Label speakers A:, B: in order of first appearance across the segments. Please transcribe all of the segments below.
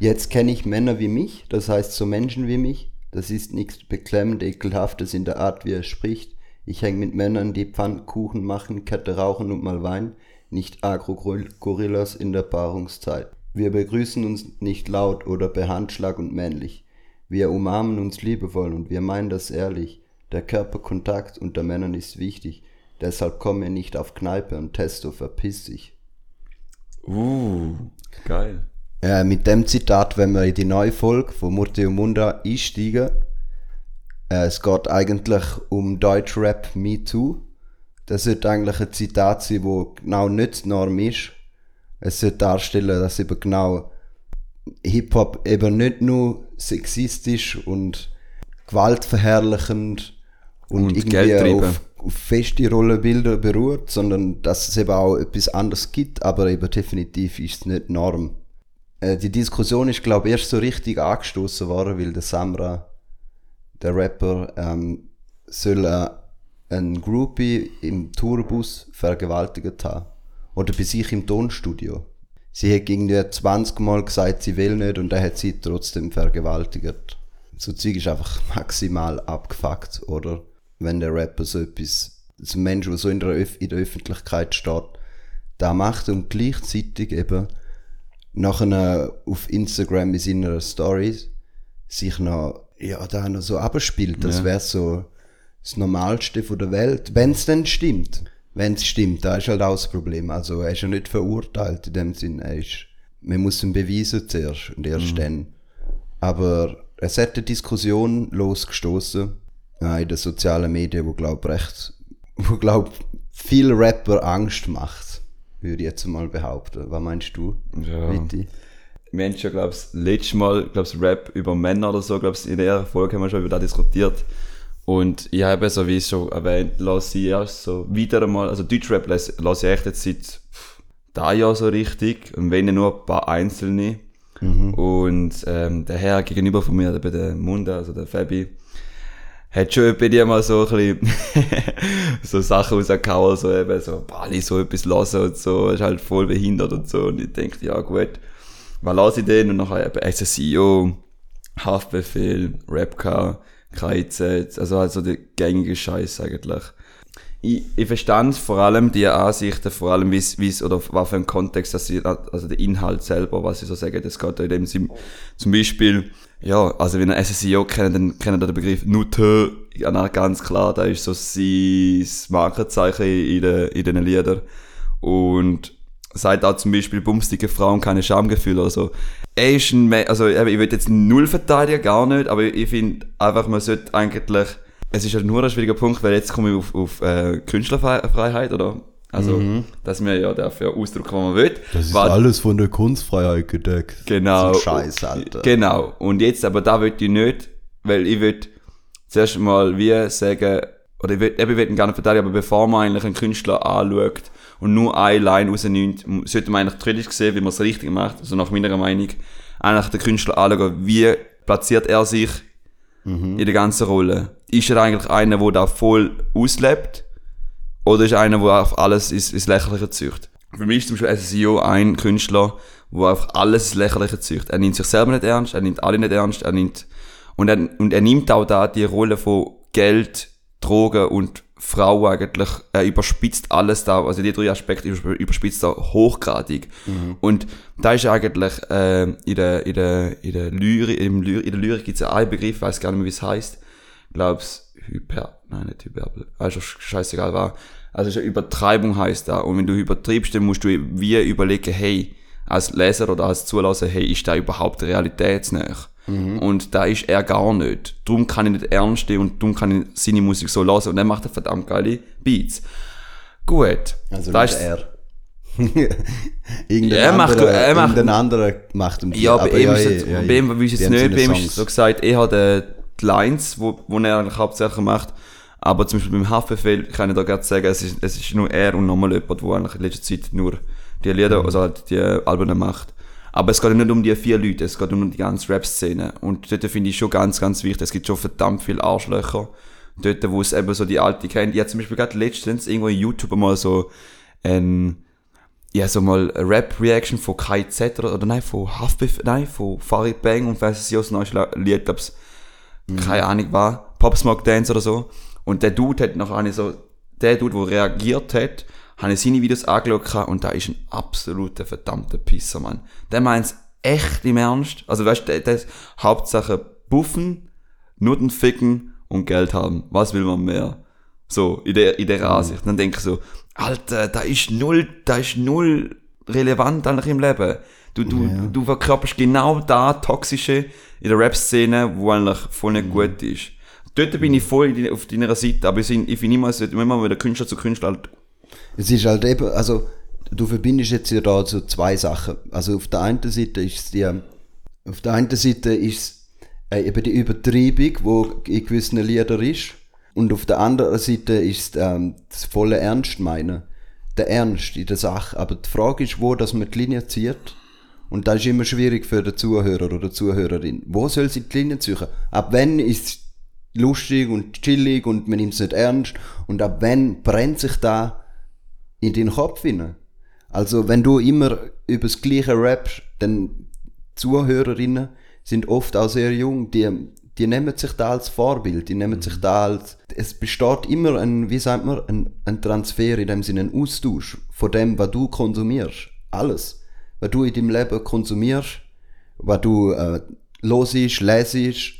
A: Jetzt kenne ich Männer wie mich, das heißt so Menschen wie mich. Das ist nichts beklemmend ekelhaftes in der Art, wie er spricht. Ich häng mit Männern, die Pfannkuchen machen, Kette rauchen und mal Wein, nicht Agro-Gorillas in der Paarungszeit. Wir begrüßen uns nicht laut oder per Handschlag und männlich. Wir umarmen uns liebevoll und wir meinen das ehrlich. Der Körperkontakt unter Männern ist wichtig. Deshalb kommen wir nicht auf Kneipe und Testo verpiss dich.
B: Uh, geil.
A: Äh, mit dem Zitat, wenn wir in die neue Folge von Murti und Munda einsteigen, äh, es geht eigentlich um Deutschrap Me Too. Das sollte eigentlich ein Zitat sein, wo genau nicht die Norm ist. Es sollte darstellen, dass eben genau Hip-Hop eben nicht nur sexistisch und gewaltverherrlichend und,
B: Und
A: irgendwie auf, auf feste Rollenbilder beruht, sondern dass es eben auch etwas anderes gibt, aber eben definitiv ist es nicht die Norm. Äh, die Diskussion ist, glaube ich, erst so richtig angestoßen worden, weil der Samra, der Rapper, ähm, soll äh, einen Groupie im Tourbus vergewaltigt haben. Oder bei sich im Tonstudio. Sie hat irgendwie 20 Mal gesagt, sie will nicht und er hat sie trotzdem vergewaltigt. So Zeug ist einfach maximal abgefuckt, oder? Wenn der Rapper so etwas, so ein Mensch, der so in der, Öf in der Öffentlichkeit steht, da macht und gleichzeitig eben nachher auf Instagram in seiner Stories sich noch, ja, da noch so abspielt. Das
B: Ja.
A: wäre so das Normalste von der Welt, wenn es denn stimmt. Wenn es stimmt, da ist halt auch das Problem. Also er ist ja nicht verurteilt in dem Sinn. Er ist, man muss ihn beweisen zuerst und erst dann. Aber es hat eine Diskussion losgestoßen in den sozialen Medien, wo glaub recht, wo glaub viele Rapper Angst macht, würde ich jetzt mal behaupten. Was meinst du,
B: Ja.
A: Vitti?
B: Wir haben schon, glaube ich, letztes Mal, glaube ich, Rap über Männer oder so, glaube ich, in der Folge haben wir schon über das diskutiert. Und ich habe so, wie schon erwähnt, lasse ich erst so wieder einmal, also Deutschrap lasse lasse ich echt jetzt seit da Jahr so richtig und wenn nur ein paar einzelne. Und ähm, der Herr gegenüber von mir, der bei der Munde, also der Fabi, hat schon bei dir mal so ein bisschen so Sachen rausgehauen, so eben so, Bali, so etwas lassen und so, ist halt voll behindert und so. Und ich denke, ja gut, was lasse ich denn? Und nachher eben SSIO, Haftbefehl, Rapcar, KIZ, also also der gängige Scheiß eigentlich. Ich, ich verstand vor allem die Ansichten, vor allem wie's, wie's, oder was für ein Kontext, dass sie, also der Inhalt selber, was sie so sagen, das geht in dem Sinn, zum Beispiel, ja, also wenn ihr SSIO kennt, dann kennt ihr den Begriff Nutte, ja, na, ganz klar, da ist so sein Markenzeichen in den, in den Liedern. Und sagt auch zum Beispiel bumstige Frauen keine Schamgefühle oder so. Er ist ein, also ich will jetzt null verteidigen, gar nicht, aber ich finde einfach, man sollte eigentlich, es ist halt nur ein schwieriger Punkt, weil jetzt komme ich auf, auf äh, Künstlerfreiheit, oder? Also, dass man ja dafür ausdrücken, was man will.
A: Das ist
B: Was-
A: alles von der Kunstfreiheit gedeckt.
B: Genau.
A: So ein Scheiß, Alter.
B: Genau. Und jetzt, aber da will ich nicht, weil ich will zuerst mal wie sagen, oder ich will, ich will ihn gerne verteidigen, aber bevor man eigentlich einen Künstler anschaut und nur eine Line rausnimmt, sollte man eigentlich kritisch sehen, wie man es richtig macht, also nach meiner Meinung, eigentlich den Künstler anschauen, wie platziert er sich in der ganzen Rolle. Ist er eigentlich einer, der da voll auslebt? Oder ist einer, der auf alles ins, ins Lächerliche zücht? Für mich ist zum Beispiel SEO ein Künstler, der einfach alles ins Lächerliche zücht. Er nimmt sich selber nicht ernst, er nimmt alle nicht ernst, er nimmt, und er, und er nimmt auch da die Rolle von Geld, Drogen und Frau eigentlich, er überspitzt alles da, also die drei Aspekte über- überspitzt er hochgradig. Und da ist eigentlich, äh, in der, in der, in der Lyrik, in der Lyrik gibt es einen Begriff, weiß gar nicht mehr, wie es heißt. Glaub's, Hyper, nein, nicht Hyperbel, also scheißegal war. Also schon Übertreibung heißt da. Und wenn du übertreibst, dann musst du wie überlegen, hey, als Leser oder als Zulasser, hey, ist da überhaupt realitätsnah? Und da ist er gar nicht. Darum kann ich nicht ernst nehmen und darum kann ich seine Musik so lassen. Und er macht eine verdammt geile Beats. Gut.
A: Also
B: da ist-
A: er. irgendein,
B: Ja, er macht-
A: anderer,
B: er macht-
A: anderer macht um die.
B: Ja, bei ihm ist
A: eh,
B: es,
A: ja,
B: ihm ich
A: Die
B: jetzt
A: haben
B: nicht, bei ihm ist es so gesagt, er hat äh, die Lines, wo, wo er eigentlich hauptsächlich macht, aber zum Beispiel beim Haftbefehl kann ich da gerade sagen, es ist, es ist nur er und nochmal jemand, der eigentlich in letzter Zeit nur die Lieder, also halt die Alben macht. Aber es geht ja nicht um die vier Leute, es geht um die ganze Rap-Szene. Und dort finde ich schon ganz, ganz wichtig, es gibt schon verdammt viele Arschlöcher. Dort, wo es eben so die alte kennt. Ich habe zum Beispiel gerade letztens irgendwo in YouTube mal so ein ja, so mal Rap-Reaction von KZ oder, oder nein, von Haftbefehl, nein, von Farid Bang und weiss ich aus neues Lied, glaub's, keine Ahnung war, Pop Smoke Dance oder so. Und der Dude hat noch eine so, der Dude, der reagiert hat, habe ich seine Videos angeschaut und da ist ein absoluter verdammter Pisser, Mann. Der meint's echt im Ernst. Also weißt du, ist Hauptsache buffen, Nutten ficken und Geld haben. Was will man mehr? So, in der, in der Ansicht. Dann denke ich so, Alter, da ist null, da ist null relevant eigentlich im Leben. Du, du,
A: Ja.
B: du verkörperst genau da Toxische in der Rap-Szene, wo eigentlich voll nicht gut ist. Dort bin ich voll auf deiner Seite, aber ich finde es wird immer wieder Künstler zu Künstler halt,
A: Es ist halt eben, also du verbindest jetzt ja da so zwei Sachen. Also auf der einen Seite ist es die, auf der einen Seite ist es äh, eben die Übertreibung, wo in gewissen Liedern ist. Und auf der anderen Seite ist es ähm, das volle Ernst meinen. Der Ernst in der Sache. Aber die Frage ist, wo dass man die Linie zieht. Und das ist immer schwierig für den Zuhörer oder Zuhörerin. Wo soll sie die Linie ziehen? Ab wann ist lustig und chillig und man nimmt es nicht ernst? Und ab wann brennt sich da in den Kopf hinein. Also, wenn du immer über das Gleiche rappst, dann Zuhörerinnen sind oft auch sehr jung, die, die nehmen sich da als Vorbild, die nehmen sich da als, es besteht immer ein, wie sagt man, ein, ein Transfer, in dem Sinne ein Austausch von dem, was du konsumierst. Alles. Was du in deinem Leben konsumierst, was du äh, hörst, lesest,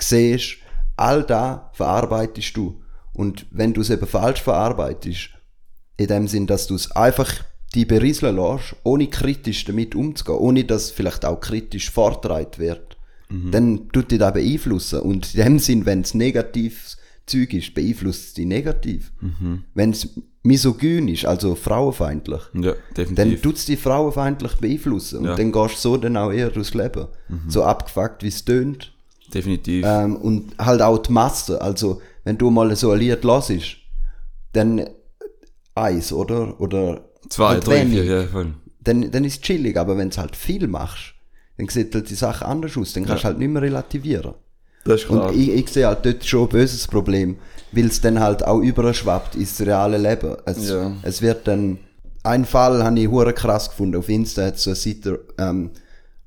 A: siehst, all da verarbeitest du. Und wenn du es eben falsch verarbeitest, in dem Sinn, dass du es einfach die berieseln lässt, ohne kritisch damit umzugehen, ohne dass vielleicht auch kritisch vortreibt wird, dann tut dich das beeinflussen. Und in dem Sinn, wenn es negatives Zeug ist, beeinflusst es dich negativ. Wenn es misogyn ist, also frauenfeindlich,
B: ja,
A: dann tut es dich frauenfeindlich beeinflussen. Und
B: Ja.
A: dann gehst du so dann auch eher durchs Leben. So abgefuckt, wie es tönt.
B: Definitiv.
A: Ähm, und halt auch die Masse. Also, wenn du mal so ein Lied hörst, dann eins, oder? Oder
B: Zwei,
A: halt
B: drei,
A: wenig.
B: vier, ja, voll.
A: Dann, dann ist es chillig, aber wenn du halt viel machst, dann sieht halt die Sache anders aus. Dann kannst du halt nicht mehr relativieren.
B: Das ist klar.
A: Und ich, ich sehe halt dort schon ein böses Problem, weil es dann halt auch überschwappt ins reale Leben. Es,
B: Ja.
A: es wird dann, ein Fall habe ich hure krass gefunden. Auf Insta hat so eine Seite, ähm,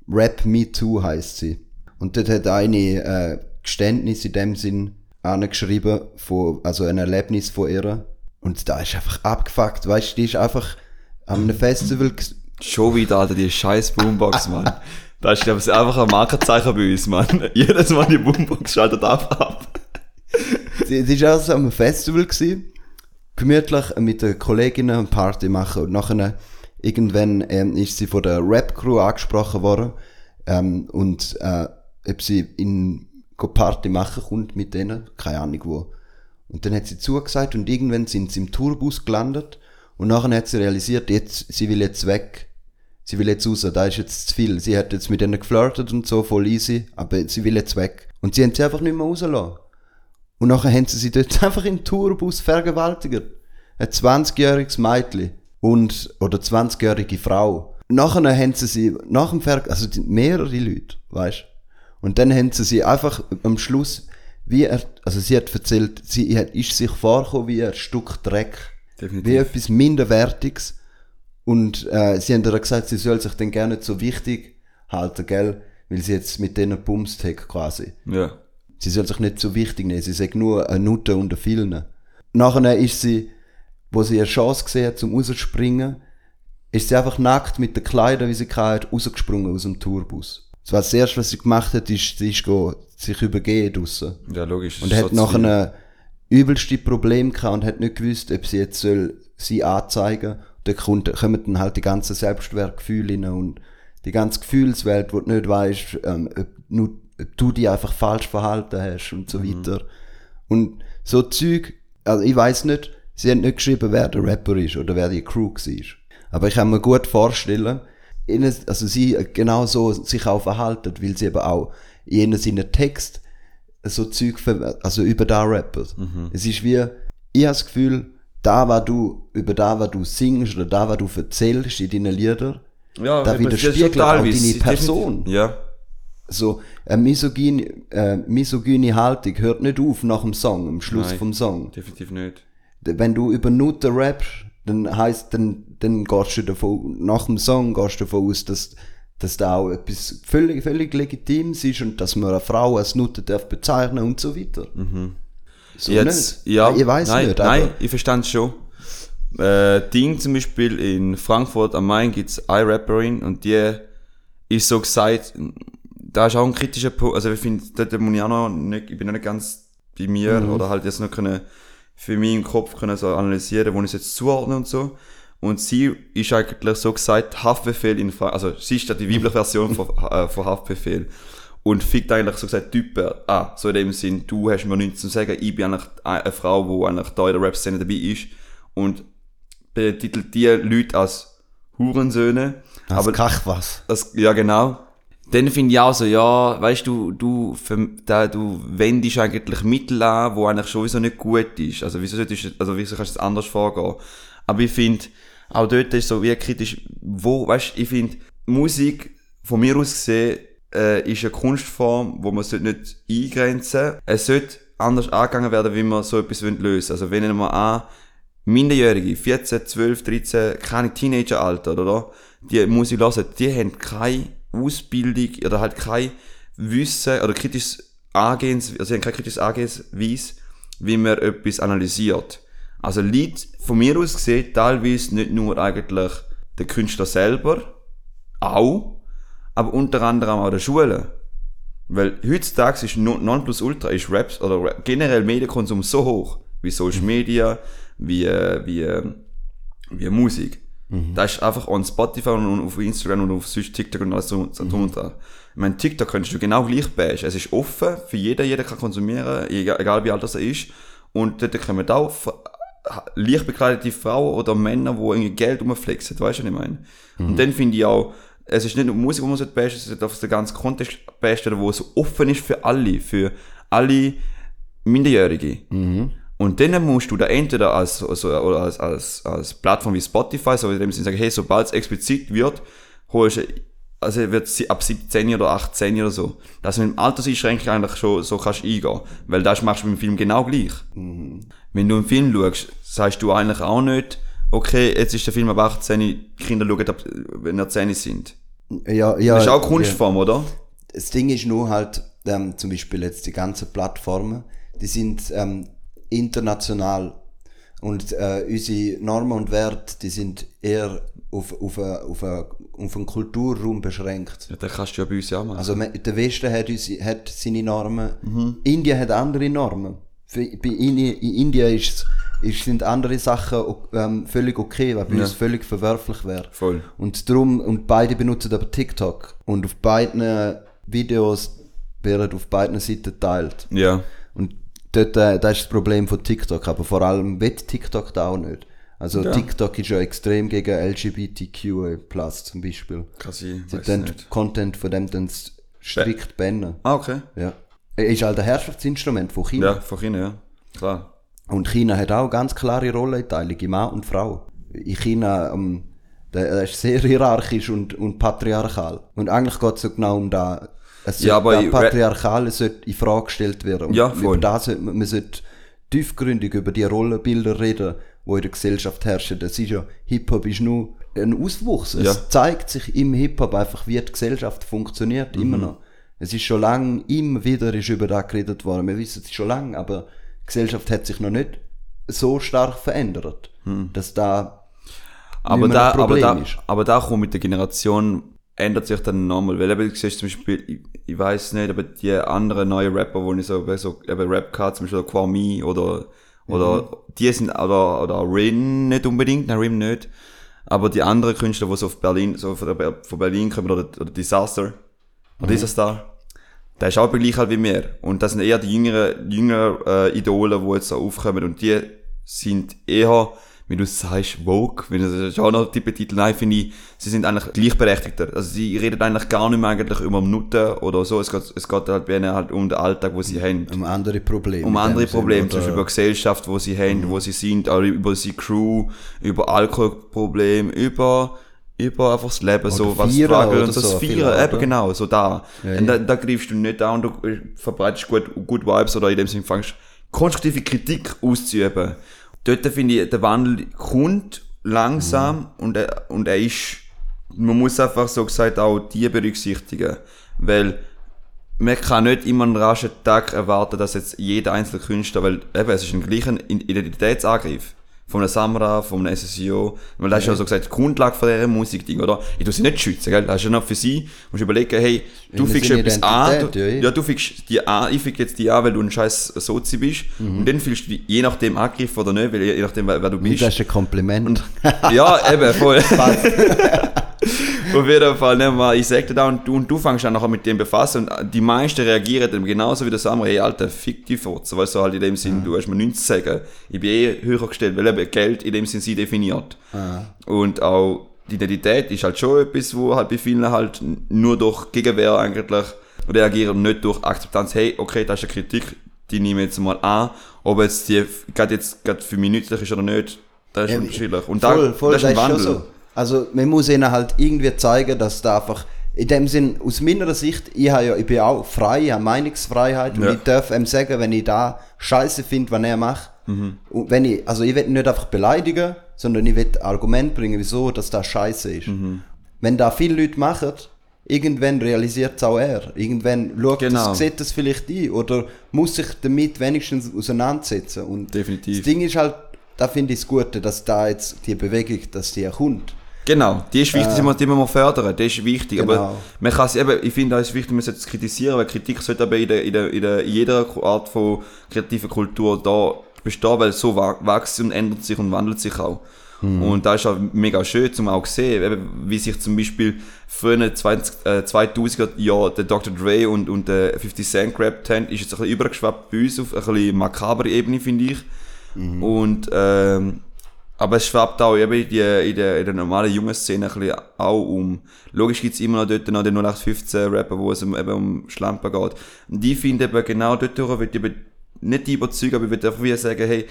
A: Rap Me Too heißt sie. Und dort hat eine äh, Geständnis in dem Sinn angeschrieben, von, also ein Erlebnis von ihr. Und da ist einfach abgefuckt, weißt du, die ist einfach an einem Festival
B: Schon wieder, Alter, die scheiß Boombox, Mann. Das ist, glaube ich, einfach ein Markenzeichen bei uns, Mann. Jedes Mal die Boombox schaltet ab, ab.
A: Sie, sie war also am Festival, gewesen, gemütlich mit den Kolleginnen eine Party machen und nachher irgendwann ähm, ist sie von der Rap-Crew angesprochen worden ähm, und äh, ob sie in go Party machen kommt mit denen, keine Ahnung wo. Und dann hat sie zugesagt und irgendwann sind sie im Tourbus gelandet und nachher hat sie realisiert, jetzt, sie will jetzt weg. Sie will jetzt raus, da ist jetzt zu viel. Sie hat jetzt mit denen geflirtet und so, voll easy, aber sie will jetzt weg. Und sie haben sie einfach nicht mehr rausgelassen. Und nachher haben sie sie dort einfach im Tourbus vergewaltigt. Ein 20-jähriges Mädchen und, oder 20-jährige Frau. Nachher haben sie sie, nach dem Ver also mehrere Leute, weißt Und dann haben sie sie einfach am Schluss, wie er, also sie hat erzählt, sie hat, ist sich vorgekommen wie ein Stück Dreck.
B: Definitiv.
A: Wie etwas Minderwertiges. Und äh, sie haben ihr gesagt, sie soll sich dann gerne nicht so wichtig halten, gell? Weil sie jetzt mit denen bumst hat, quasi.
B: Ja.
A: Sie soll sich nicht so wichtig nehmen, sie sagt nur eine Nutte unter vielen. Nachher ist sie, wo sie eine Chance gesehen hat zum rausspringen, ist sie einfach nackt mit den Kleidern, wie sie hatte, rausgesprungen aus dem Tourbus. Das war das erste, was sie gemacht hat, ist, sie ist go, sich übergeben draussen.
B: Ja, logisch.
A: Und hat
B: so
A: nachher
B: zu viel.
A: ein übelste Problem gehabt und hat nicht gewusst, ob sie jetzt soll sie anzeigen. Da kommt, kommen dann halt die ganzen Selbstwertgefühle rein und die ganze Gefühlswelt, wo du nicht weißt, ähm, ob, nur, ob du dich einfach falsch verhalten hast und so weiter. Und so Zeug, also ich weiß nicht, sie haben nicht geschrieben, wer der Rapper ist oder wer die Crew war. Aber ich kann mir gut vorstellen, ihnen, also sie genau so sich auch verhalten, weil sie eben auch in seinen Text so Zeug, ver- also über da rappen. Es ist wie, ich habe das Gefühl, da, was du, über da, was du singst oder da, was du erzählst in deinen Liedern,
B: ja,
A: da widerspiegelt auch deine Person.
B: Ja.
A: so eine misogyne, äh, misogyne Haltung hört nicht auf nach dem Song, am Schluss
B: Nein.
A: vom Song.
B: Definitiv nicht.
A: Wenn du über Nutten rappst, dann heisst, dann, dann gehst du davon, nach dem Song gehst du davon aus, dass, dass da auch etwas völlig, völlig Legitimes ist und dass man eine Frau als Nutte darf bezeichnen und so weiter. So
B: Jetzt,
A: nicht.
B: ja,
A: ich weiß
B: nein,
A: nicht,
B: nein, ich verstand schon. Äh, Ding zum Beispiel in Frankfurt am Main gibt's eine Rapperin und die ist so gesagt, da ist auch ein kritischer Punkt, also ich finde, dort muss ich auch noch nicht, ich bin noch nicht ganz bei mir
A: Mhm.
B: oder halt jetzt noch können für mich im Kopf können so analysieren, wo ich es jetzt zuordne und so. Und sie ist eigentlich so gesagt, Haftbefehl in Frankfurt, also sie ist ja die weibliche Version von, äh, von Haftbefehl. Und fickt eigentlich so gesagt Typen ah, so in dem Sinn, du hast mir nichts zu sagen, ich bin eigentlich eine Frau, die eigentlich da in der Rap-Szene dabei ist und betitelt die Leute als Hurensöhne.
A: aber
B: aber
A: kach was.
B: das, ja, genau. Dann finde ich auch so, ja, weißt du, du, da, du wendest eigentlich Mittel an, wo eigentlich sowieso nicht gut ist. Also, wieso solltest du, also, wieso kannst du das anders vorgehen? Aber ich finde, auch dort ist so wie kritisch, wo, weißt ich finde, Musik, von mir aus gesehen, äh, ist eine Kunstform, wo man sollte nicht eingrenzen. Es sollte anders angegangen werden, wie man so etwas lösen will. Also, wenn wir an, Minderjährige, 14, 12, 13, keine Teenageralter, oder? Die Musik hören, die haben keine Ausbildung oder halt kein Wissen oder kritisches Angehens, also sie haben kein kritisches Angehensweise, wie man etwas analysiert. Also Lied von mir aus gesehen teilweise nicht nur eigentlich der Künstler selber, auch, aber unter anderem auch der Schule. Weil heutzutage ist non- Nonplusultra ist Raps oder generell Medienkonsum so hoch, wie Social Media, wie, äh, wie, äh, wie Musik. Da ist einfach on Spotify und auf Instagram und auf sonst TikTok und alles so, so und dran. Ich meine, TikTok könntest du genau gleich bashen. Es ist offen für jeden, jeder kann konsumieren, egal, egal wie alt das er ist. Und dort kommen auch leicht bekleidete Frauen oder Männer, die irgendwie Geld rumflexen, weißt du, was ich meine? Und dann finde ich auch, es ist nicht nur Musik, die man sollte bashen, es sollte auf den ganzen Kontext bashen, wo es so offen ist für alle, für alle Minderjährige. Und dann musst du da entweder als, also, oder als, als, als Plattform wie Spotify, so in dem Sinne sagen, hey, sobald es explizit wird, holst du, also wird sie ab 17 oder 18 oder so. Dass du mit dem Alterseinschränkung eigentlich schon so kannst eingehen. Weil das machst du mit dem Film genau gleich. Wenn du einen Film schaust, sagst du eigentlich auch nicht, okay, jetzt ist der Film ab 18, die Kinder schauen ab, wenn er 10 sind.
A: Ja, ja.
B: Das ist auch
A: ja.
B: Kunstform, oder?
A: Das Ding ist nur halt, ähm, zum Beispiel jetzt die ganzen Plattformen, die sind ähm, international und äh, unsere Normen und Werte, die sind eher auf, auf, auf, auf einen Kulturraum beschränkt.
B: Ja, das kannst du ja bei uns auch machen.
A: Also der Westen hat, unsere, hat seine Normen, Indien hat andere Normen. Für, bei in, in Indien ist, ist, sind andere Sachen ähm, völlig okay, was bei
B: Ja.
A: uns völlig verwerflich wäre.
B: Voll.
A: Und drum, und beide benutzen aber TikTok. Und auf beiden Videos werden auf beiden Seiten geteilt.
B: Ja.
A: Dort, äh, das ist das Problem von TikTok, aber vor allem wird TikTok da auch nicht. Also
B: Ja.
A: TikTok ist ja extrem gegen LGBTQ+, zum Beispiel.
B: Kann sein,
A: Sie dann
B: nicht.
A: Content von dem dann strikt bannen.
B: Ah, okay.
A: Ja. Ist halt ein Herrschaftsinstrument von China.
B: Ja, von China, ja. Klar.
A: Und China hat auch ganz klare Rollenteilung in Mann und Frau. In China, ähm, der ist sehr hierarchisch und, und patriarchal. Und eigentlich geht es so genau um da. Es
B: Ja, aber
A: Patriarchale sollte in Frage gestellt werden. Und
B: Ja, voll.
A: Über das sollte man, man sollte tiefgründig über die Rollenbilder reden, die in der Gesellschaft herrschen. Das ist ja, Hip-Hop ist nur ein Auswuchs. Es
B: Ja.
A: zeigt sich im Hip-Hop einfach, wie die Gesellschaft funktioniert, immer
B: Mhm.
A: noch. Es ist schon lange, immer wieder ist über das geredet worden. Wir wissen es schon lange, aber die Gesellschaft hat sich noch nicht so stark verändert, dass da.
B: Aber da, aber da, aber da kommt mit der Generation ändert sich dann nochmal, weil eben, du siehst zum Beispiel, ich, ich weiß nicht, aber die anderen neuen Rapper, wo ich so, so eben Rap gehabt, zum Beispiel Kwame oder, oder,
A: Mhm.
B: die sind, oder, oder Rin nicht unbedingt, nein, Rin nicht, aber die anderen Künstler, die so auf Berlin, so von, von Berlin kommen, oder, oder Disaster, oder
A: Mhm.
B: Disaster, der ist auch gleich halt wie mir. Und das sind eher die jüngeren, jüngeren äh, Idole, die jetzt so aufkommen. Und die sind eher, wie du sagst, Vogue, wenn du das schon noch die Titel nein, finde ich, sie sind eigentlich gleichberechtigter. Also sie reden eigentlich gar nicht mehr eigentlich über Minuten oder so. Es geht, es geht halt bei ihnen halt um den Alltag, wo sie haben.
A: um andere Probleme.
B: Um andere Probleme, zum
A: oder-
B: Beispiel über Gesellschaft, wo sie haben, wo sie sind, auch über unsere Crew, über Alkoholprobleme, über, über einfach das Leben, so was
A: oder
B: und so, das
A: vielleicht,
B: eben
A: oder?
B: genau, so da.
A: Ja,
B: und da, da greifst du nicht an und du verbreitest gut, gut Vibes oder in dem Sinne fängst konstruktive Kritik auszuüben. Dort finde ich, der Wandel kommt langsam
A: Mhm.
B: und, er, und er ist, man muss einfach so gesagt auch die berücksichtigen, weil man kann nicht immer einen raschen Tag erwarten, dass jetzt jeder einzelne Künstler, weil eben, es ist ein gleicher Identitätsangriff. Von einem Samra, von einem SSIO. Weil das ist ja so gesagt die Grundlage von dieser Musikding, oder? Ich tu sie nicht schützen, gell? Das ist ja noch für sie. Du musst überlegen, hey, du
A: Ja,
B: fickst etwas an, du,
A: ja,
B: ja,
A: ja.
B: du fickst die an, ich fick jetzt die an, weil du ein scheiß Sozi bist.
A: Mhm.
B: Und dann fühlst du je nachdem angegriffen oder nicht, weil je nachdem, wer, wer du bist.
A: Das ist ein Kompliment.
B: Ja, eben, voll. Auf jeden Fall, ne, mal, ich sag dir da und du, und du fängst dann nachher mit dem befassen und die meisten reagieren dann genauso wie der Samuel, hey Alter, fick die Furze, weißt du, halt in dem Sinn, du hast mir nichts zu sagen. Ich bin eh höher gestellt, weil eben Geld in dem Sinn sie definiert. Und auch die Identität ist halt schon etwas, wo halt bei vielen halt nur durch Gegenwehr eigentlich reagieren nicht durch Akzeptanz, hey, okay, das ist eine Kritik, die nehme ich jetzt mal an, ob jetzt die gerade jetzt gerade für mich nützlich ist oder nicht, das ist
A: Ja,
B: unterschiedlich. Und
A: voll,
B: da,
A: voll,
B: das ist ein
A: schon
B: Wandel.
A: so. Also man muss ihnen halt irgendwie zeigen, dass da einfach in dem Sinn, aus meiner Sicht, ich, habe ja, ich bin auch frei, ich habe Meinungsfreiheit und
B: Ja.
A: ich darf ihm sagen, wenn ich da Scheiße finde, was er macht.
B: Mhm.
A: Und wenn ich, also ich will nicht einfach beleidigen, sondern ich will Argument bringen, wieso, dass das Scheiße ist.
B: Mhm.
A: Wenn da viele Leute machen, irgendwann realisiert es auch er. Irgendwann schaut
B: Genau.
A: das, sieht das vielleicht ein oder muss sich damit wenigstens auseinandersetzen. Und
B: Definitiv.
A: das Ding ist halt, da finde ich es gut, dass da jetzt die Bewegung, dass die kommt.
B: Genau, die ist wichtig, die muss- die müssen wir fördern, das ist wichtig. Aber
A: Genau.
B: man kann es eben, ich finde, es ist wichtig, man sollte es kritisieren, weil Kritik sollte aber in, der, in, der, in, der, in jeder Art von kreativer Kultur da bestehen, weil so wächst und ändert sich und wandelt sich auch. Und da ist auch mega schön, zum auch sehen, eben, wie sich zum Beispiel früher 20, äh, 2000er Jahre der Dr. Dre und, und der 50 Cent gerappt haben, ist jetzt ein bisschen übergeschwappt bei uns auf eine makabere Ebene, finde ich. Und, ähm, aber es schwappt auch eben in, die, in, der, in der normalen jungen Szene ein bisschen auch um. Logisch gibt's immer noch dort noch den 0815-Rapper, wo es um, eben um Schlampen geht. Und ich finde eben genau dort will ich eben nicht überzeugen, aber ich will einfach wieder sagen, hey,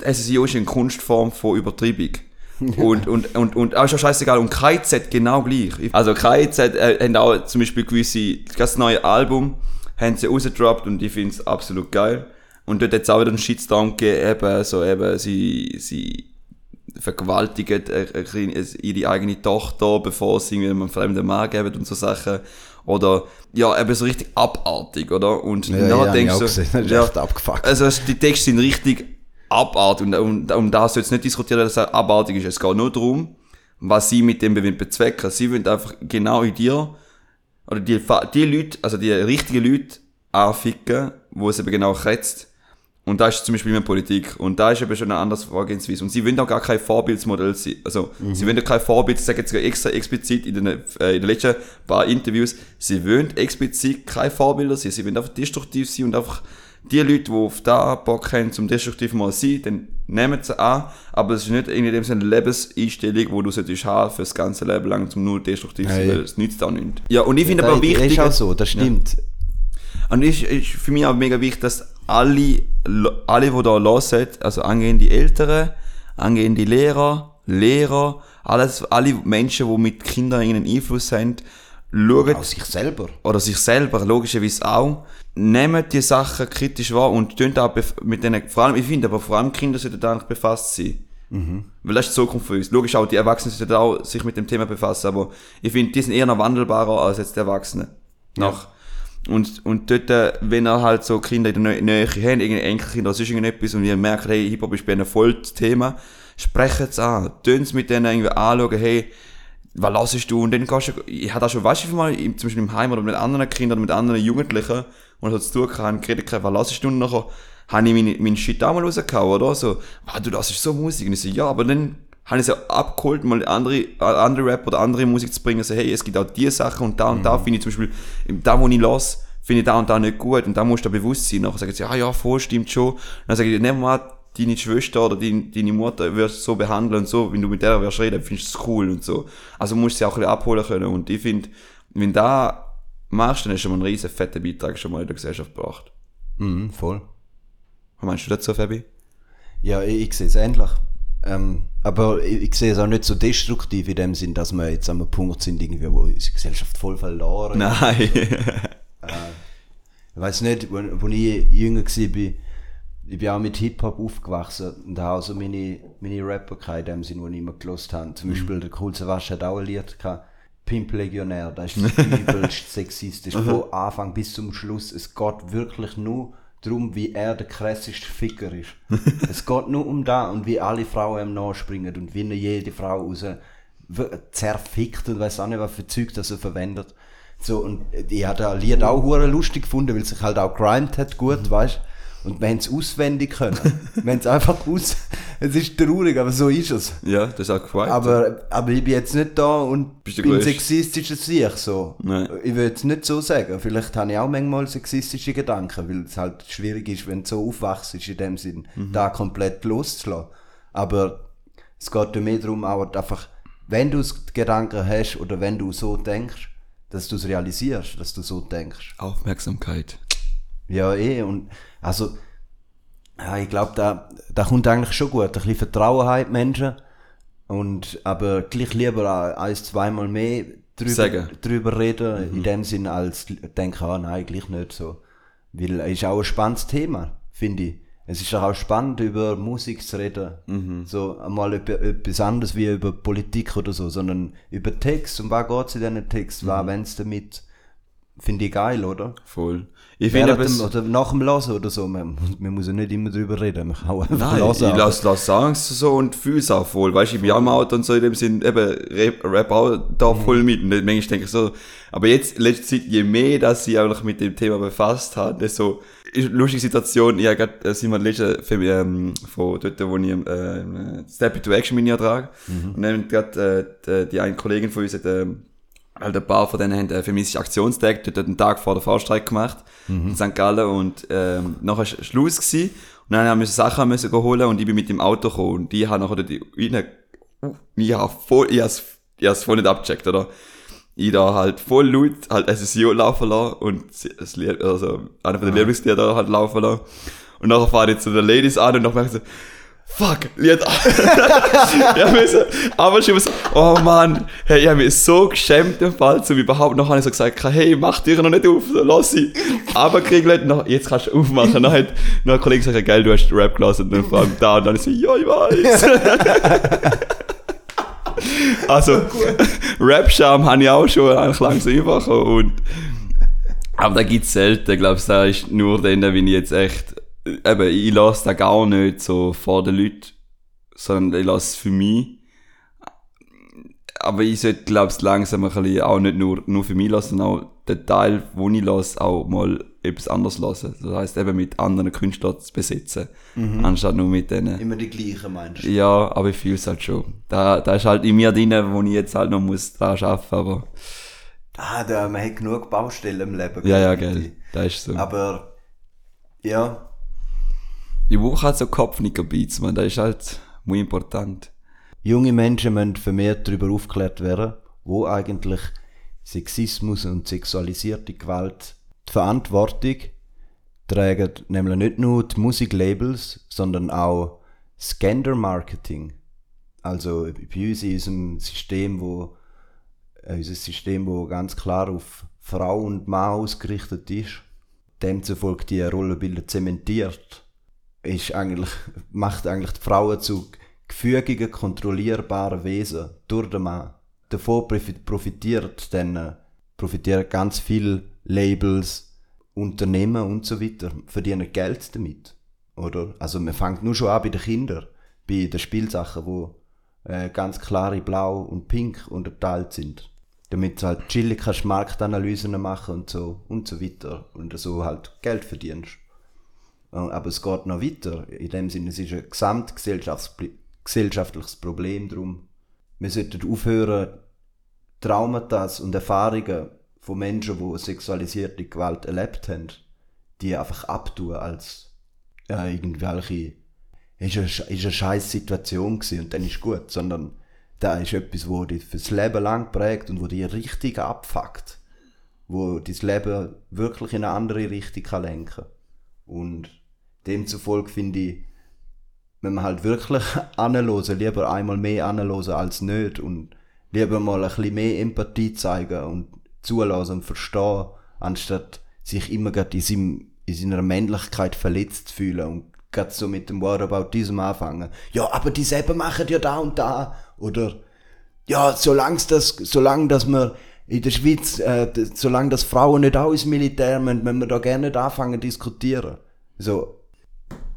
B: SSIO ist eine Kunstform von Übertreibung. und, und, und, und auch schon scheißegal. Und KZ genau gleich. Also KZ äh, haben auch zum Beispiel gewisse, das neue Album haben sie rausgedroppt und ich finde es absolut geil. Und dort hat es auch wieder einen Shitstorm gegeben, eben, so eben, sie, sie vergewaltigen ihre eigene Tochter, bevor sie irgendwie einem fremden Mann geben und so Sachen. Oder, ja, eben so richtig abartig, oder? Und
A: Ja, ja,
B: denkst du,
A: ist
B: ja,
A: abgefuckt.
B: also es- die Texte sind richtig abartig und um, um das soll jetzt nicht diskutieren, dass es abartig ist. Es geht nur darum, was sie mit dem bezwecken. Sie wollen einfach genau in dir oder die, die Leute, also die richtigen Leute anficken, wo es eben genau kretzt. Und da ist zum Beispiel in der Politik. Und da ist eben schon eine andere Vorgehensweise. Und sie wollen auch gar kein Vorbildsmodell sein. Also, sie wollen auch kein Vorbild, ich sage jetzt extra explizit in den, äh, in den letzten paar Interviews, sie wollen explizit kein Vorbilder sein. Sie wollen einfach destruktiv sein und einfach die Leute, die auf da Bock haben, zum destruktiv mal sein, dann nehmen sie an. Aber es ist nicht in dem Sinne eine Lebenseinstellung, wo du solltest haben für das ganze Leben lang, zum nur destruktiv zu sein,
A: Ja, ja.
B: weil es nützt auch nichts. Ja, und ich finde
A: Das
B: aber wichtig,
A: ist auch so, das stimmt.
B: und ist, ist für mich auch mega wichtig, dass alle, alle, die da hören, also angehende Eltern, angehende Lehrer, Lehrer, alles, alle Menschen, die mit Kindern einen Einfluss haben, schauen,
A: Auch sich selber.
B: oder sich selber, logischerweise auch, nehmen die Sachen kritisch wahr und tun auch mit denen, vor allem, ich finde, aber vor allem Kinder sollten da eigentlich befasst sein. Weil das ist die Zukunft für uns. Logisch auch, die Erwachsenen sollten auch sich mit dem Thema befassen, aber ich finde, die sind eher noch wandelbarer als jetzt die Erwachsenen. Nach. Und, und dort, äh, wenn er halt so Kinder in der Nä- Nähe haben, irgendeine Enkelkinder oder sonst irgendetwas und ihr merkt, hey, Hip-Hop ist bei ihnen voll das Thema, sprechen es an. Tun es mit denen irgendwie anschauen, hey, was lassest du? Und dann kannst du, ich hatte auch schon, weißt du, mal, zum Beispiel im Heim oder mit anderen Kindern oder mit anderen Jugendlichen, und so zu tun kann, geredet, was lassest du? Und nachher habe ich meinen mein Shit auch mal rausgehauen, oder? So, ah, du lassest so Musik. Und ich so, ja, aber dann habe ich ja abgeholt, mal andere, äh, andere Rap oder andere Musik zu bringen, so, hey, es gibt auch diese Sachen und da und da finde ich zum Beispiel, da, wo ich lasse, finde ich da und da nicht gut und da musst du dir bewusst sein. Nachher sagen sie, ah ja, voll, stimmt schon. Und dann sage ich, nehmen wir mal deine Schwester oder deine, deine Mutter wirst du so behandeln und so, wenn du mit der wirst reden, findest du es cool und so. Also musst du sie auch ein bisschen abholen können und ich finde, wenn du da machst, dann hast du schon mal einen riesen fetten Beitrag schon mal in der Gesellschaft gebracht.
A: Mhm, voll.
B: Was meinst du dazu, Fabi?
A: Ja, ich, ich sehe es ähnlich. Ähm, aber ich, sehe es auch nicht so destruktiv in dem Sinn, dass wir jetzt an einem Punkt sind, irgendwie, wo unsere Gesellschaft voll verloren ist.
B: Nein.
A: Ich weiß nicht, als ich jünger war, ich bin auch mit Hip-Hop aufgewachsen und habe also meine meine Rapper in dem Sinne, die ich immer gelost habe. Zum Beispiel der Cool Savage hat auch ein Lied gehabt, Pimp Legionär, das ist übelst sexistisch, von Anfang bis zum Schluss. Es geht wirklich nur darum, wie er der krasseste Ficker ist. es geht nur um da und wie alle Frauen ihm nachspringen und wie jede Frau raus zerfickt und weiß auch nicht, was für Zeug das er verwendet. So, und ich habe das Lied auch hure lustig gefunden, weil sich halt auch grind hat gut, weißt Und wenn es auswendig können, wenn es einfach aus, es ist traurig, aber so ist es.
B: Ja, das ist auch gefreut.
A: Aber, aber ich bin jetzt nicht da und
B: Bist
A: bin sexistisch als ich so.
B: Nein.
A: Ich würde es nicht so sagen. Vielleicht habe ich auch manchmal sexistische Gedanken, weil es halt schwierig ist, wenn du so aufwachst, in dem Sinn,
B: Mhm.
A: da komplett loszulassen. Aber es geht mehr darum, auch einfach, wenn du Gedanken hast oder wenn du so denkst, dass du es realisierst, dass du so denkst.
B: Aufmerksamkeit.
A: Ja, eh. Und also, ja, ich glaube, da, da kommt eigentlich schon gut. Ein bisschen Vertrauen haben die Menschen. Und, aber gleich lieber ein, zweimal mehr drüber,
B: Sagen.
A: drüber reden, in dem Sinn, als denken, ah, nein, gleich nicht so. Weil es ist auch ein spannendes Thema, finde ich. Es ist auch spannend, über Musik zu reden. So einmal über, etwas anderes wie über Politik oder so, sondern über Text. Um was geht es in diesen Text? Was wollen sie damit? Finde ich geil, oder?
B: Voll. Ich finde es-
A: oder nach dem Hören oder so. Man, muss- man muss ja nicht immer drüber reden. Man kann auch einfach
B: Nein,
A: hören.
B: ich lasse lass Songs so und fühle es auch voll. Weißt du, ich bin auch im Auto und so in dem Sinn, eben, Rap, Rap auch da
A: Mhm.
B: voll mit. Und manchmal denke ich so, aber jetzt, letzte Zeit, je mehr, dass ich eigentlich mit dem Thema befasst habe, desto, lustige Situation. Ich habe gerade, äh, sind wir letzte, ähm, von dort, wo ich, äh, Step into Action Mini trage.
A: Mhm.
B: Und dann gerade, äh, die, die eine Kollegin von uns hat, ähm, halt ein paar von denen haben einen feministischen Aktionstag dort einen Tag vor der Fahrstreik gemacht in St. Gallen und ähm, nachher war Schluss gewesen und dann haben wir Sachen müssen holen und ich bin mit dem Auto gekommen und die haben nachher dort rein, ich habe voll, ich hab's, ich hab's voll nicht abgecheckt, oder? Ich da halt voll laut halt SSIO laufen lassen und das Lied, also einer von den Lieblingslieder halt laufen lassen und nachher fahre ich zu den Ladies an und nachher merke ich so, Fuck, Lied ja, müssen, aber schon so, oh Mann, hey, ich habe mich so geschämt im Fall, zum überhaupt noch habe ich so gesagt, hey, mach Tür noch nicht auf, so, lass sie. Aber kriegelt noch, jetzt kannst du aufmachen. Dann hat noch ein Kollege gesagt, geil, du hast Rap gelassen und dann vor allem da und dann ist so, ja, ich weiß. also, Rap-Charme habe ich auch schon eigentlich langsam überkommen aber da gibt's selten, glaube ich, da ist nur dann, wenn ich jetzt echt, eben, ich lasse da gar nicht so vor den Leuten, sondern ich lasse es für mich. Aber ich sollte, glaube ich, langsam ein bisschen auch nicht nur, nur für mich lassen, sondern auch den Teil, wo ich lasse, auch mal etwas anderes lassen. Das heisst, eben mit anderen Künstlern zu besetzen, anstatt nur mit denen.
A: Immer die gleichen, meinst du?
B: Ja, aber ich fühle es halt schon. Da, da ist halt in mir drin, wo ich jetzt halt noch muss dran arbeiten, aber
A: Ah, da, man hat genug Baustellen im Leben.
B: ja, ja, gell, da ist so.
A: Aber, ja,
B: Ich brauche halt so Kopfnicker-Beats, man, das ist halt muy important.
A: junge Menschen müssen vermehrt darüber aufgeklärt werden, wo eigentlich Sexismus und sexualisierte Gewalt die Verantwortung tragen, nämlich nicht nur die Musiklabels, sondern auch das Gender-Marketing. Also bei uns in unserem System, wo äh, unser System, wo ganz klar auf Frau und Mann ausgerichtet ist, demzufolge die Rollenbilder zementiert, ist eigentlich, macht eigentlich die Frauen zu gefügigen, kontrollierbaren Wesen durch den Mann. Davon profi- profitiert dann, äh, profitieren ganz viele Labels, Unternehmen und so weiter, verdienen Geld damit. Oder? Also man fängt nur schon an bei den Kindern, bei den Spielsachen, wo äh, ganz klare Blau und Pink unterteilt sind. Damit du halt chillig kannst Marktanalysen machen und so und so weiter. Und so halt Geld verdienst. Äh, Aber es geht noch weiter. In dem Sinne, es ist ein gesamtgesellschaftliches Problem drum. Wir sollten aufhören, Traumata und Erfahrungen von Menschen, die sexualisierte Gewalt erlebt haben, die einfach abtun als ja, irgendwelche ist eine, ist scheiß Situation gewesen und dann ist gut, sondern da ist etwas, wo dich fürs Leben lang prägt und wo dich richtig abfuckt, wo dein Leben wirklich in eine andere Richtung kann lenken und Demzufolge finde ich, wenn man halt wirklich anlosen, lieber einmal mehr anlosen als nicht und lieber mal ein bisschen mehr Empathie zeigen und zulassen und verstehen, anstatt sich immer gerade in, seinem, in seiner Männlichkeit verletzt zu fühlen und gerade so mit dem Wort about diesem anfangen. Ja, aber die selber machen ja da und da. Oder, ja, solange das, solange dass man in der Schweiz, äh, solange das Frauen nicht auch ins Militär müssen, wenn wir da gerne nicht anfangen zu diskutieren. So,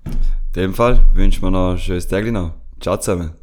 B: in dem Fall wünschen wir noch ein schönes Tag noch. Ciao zusammen.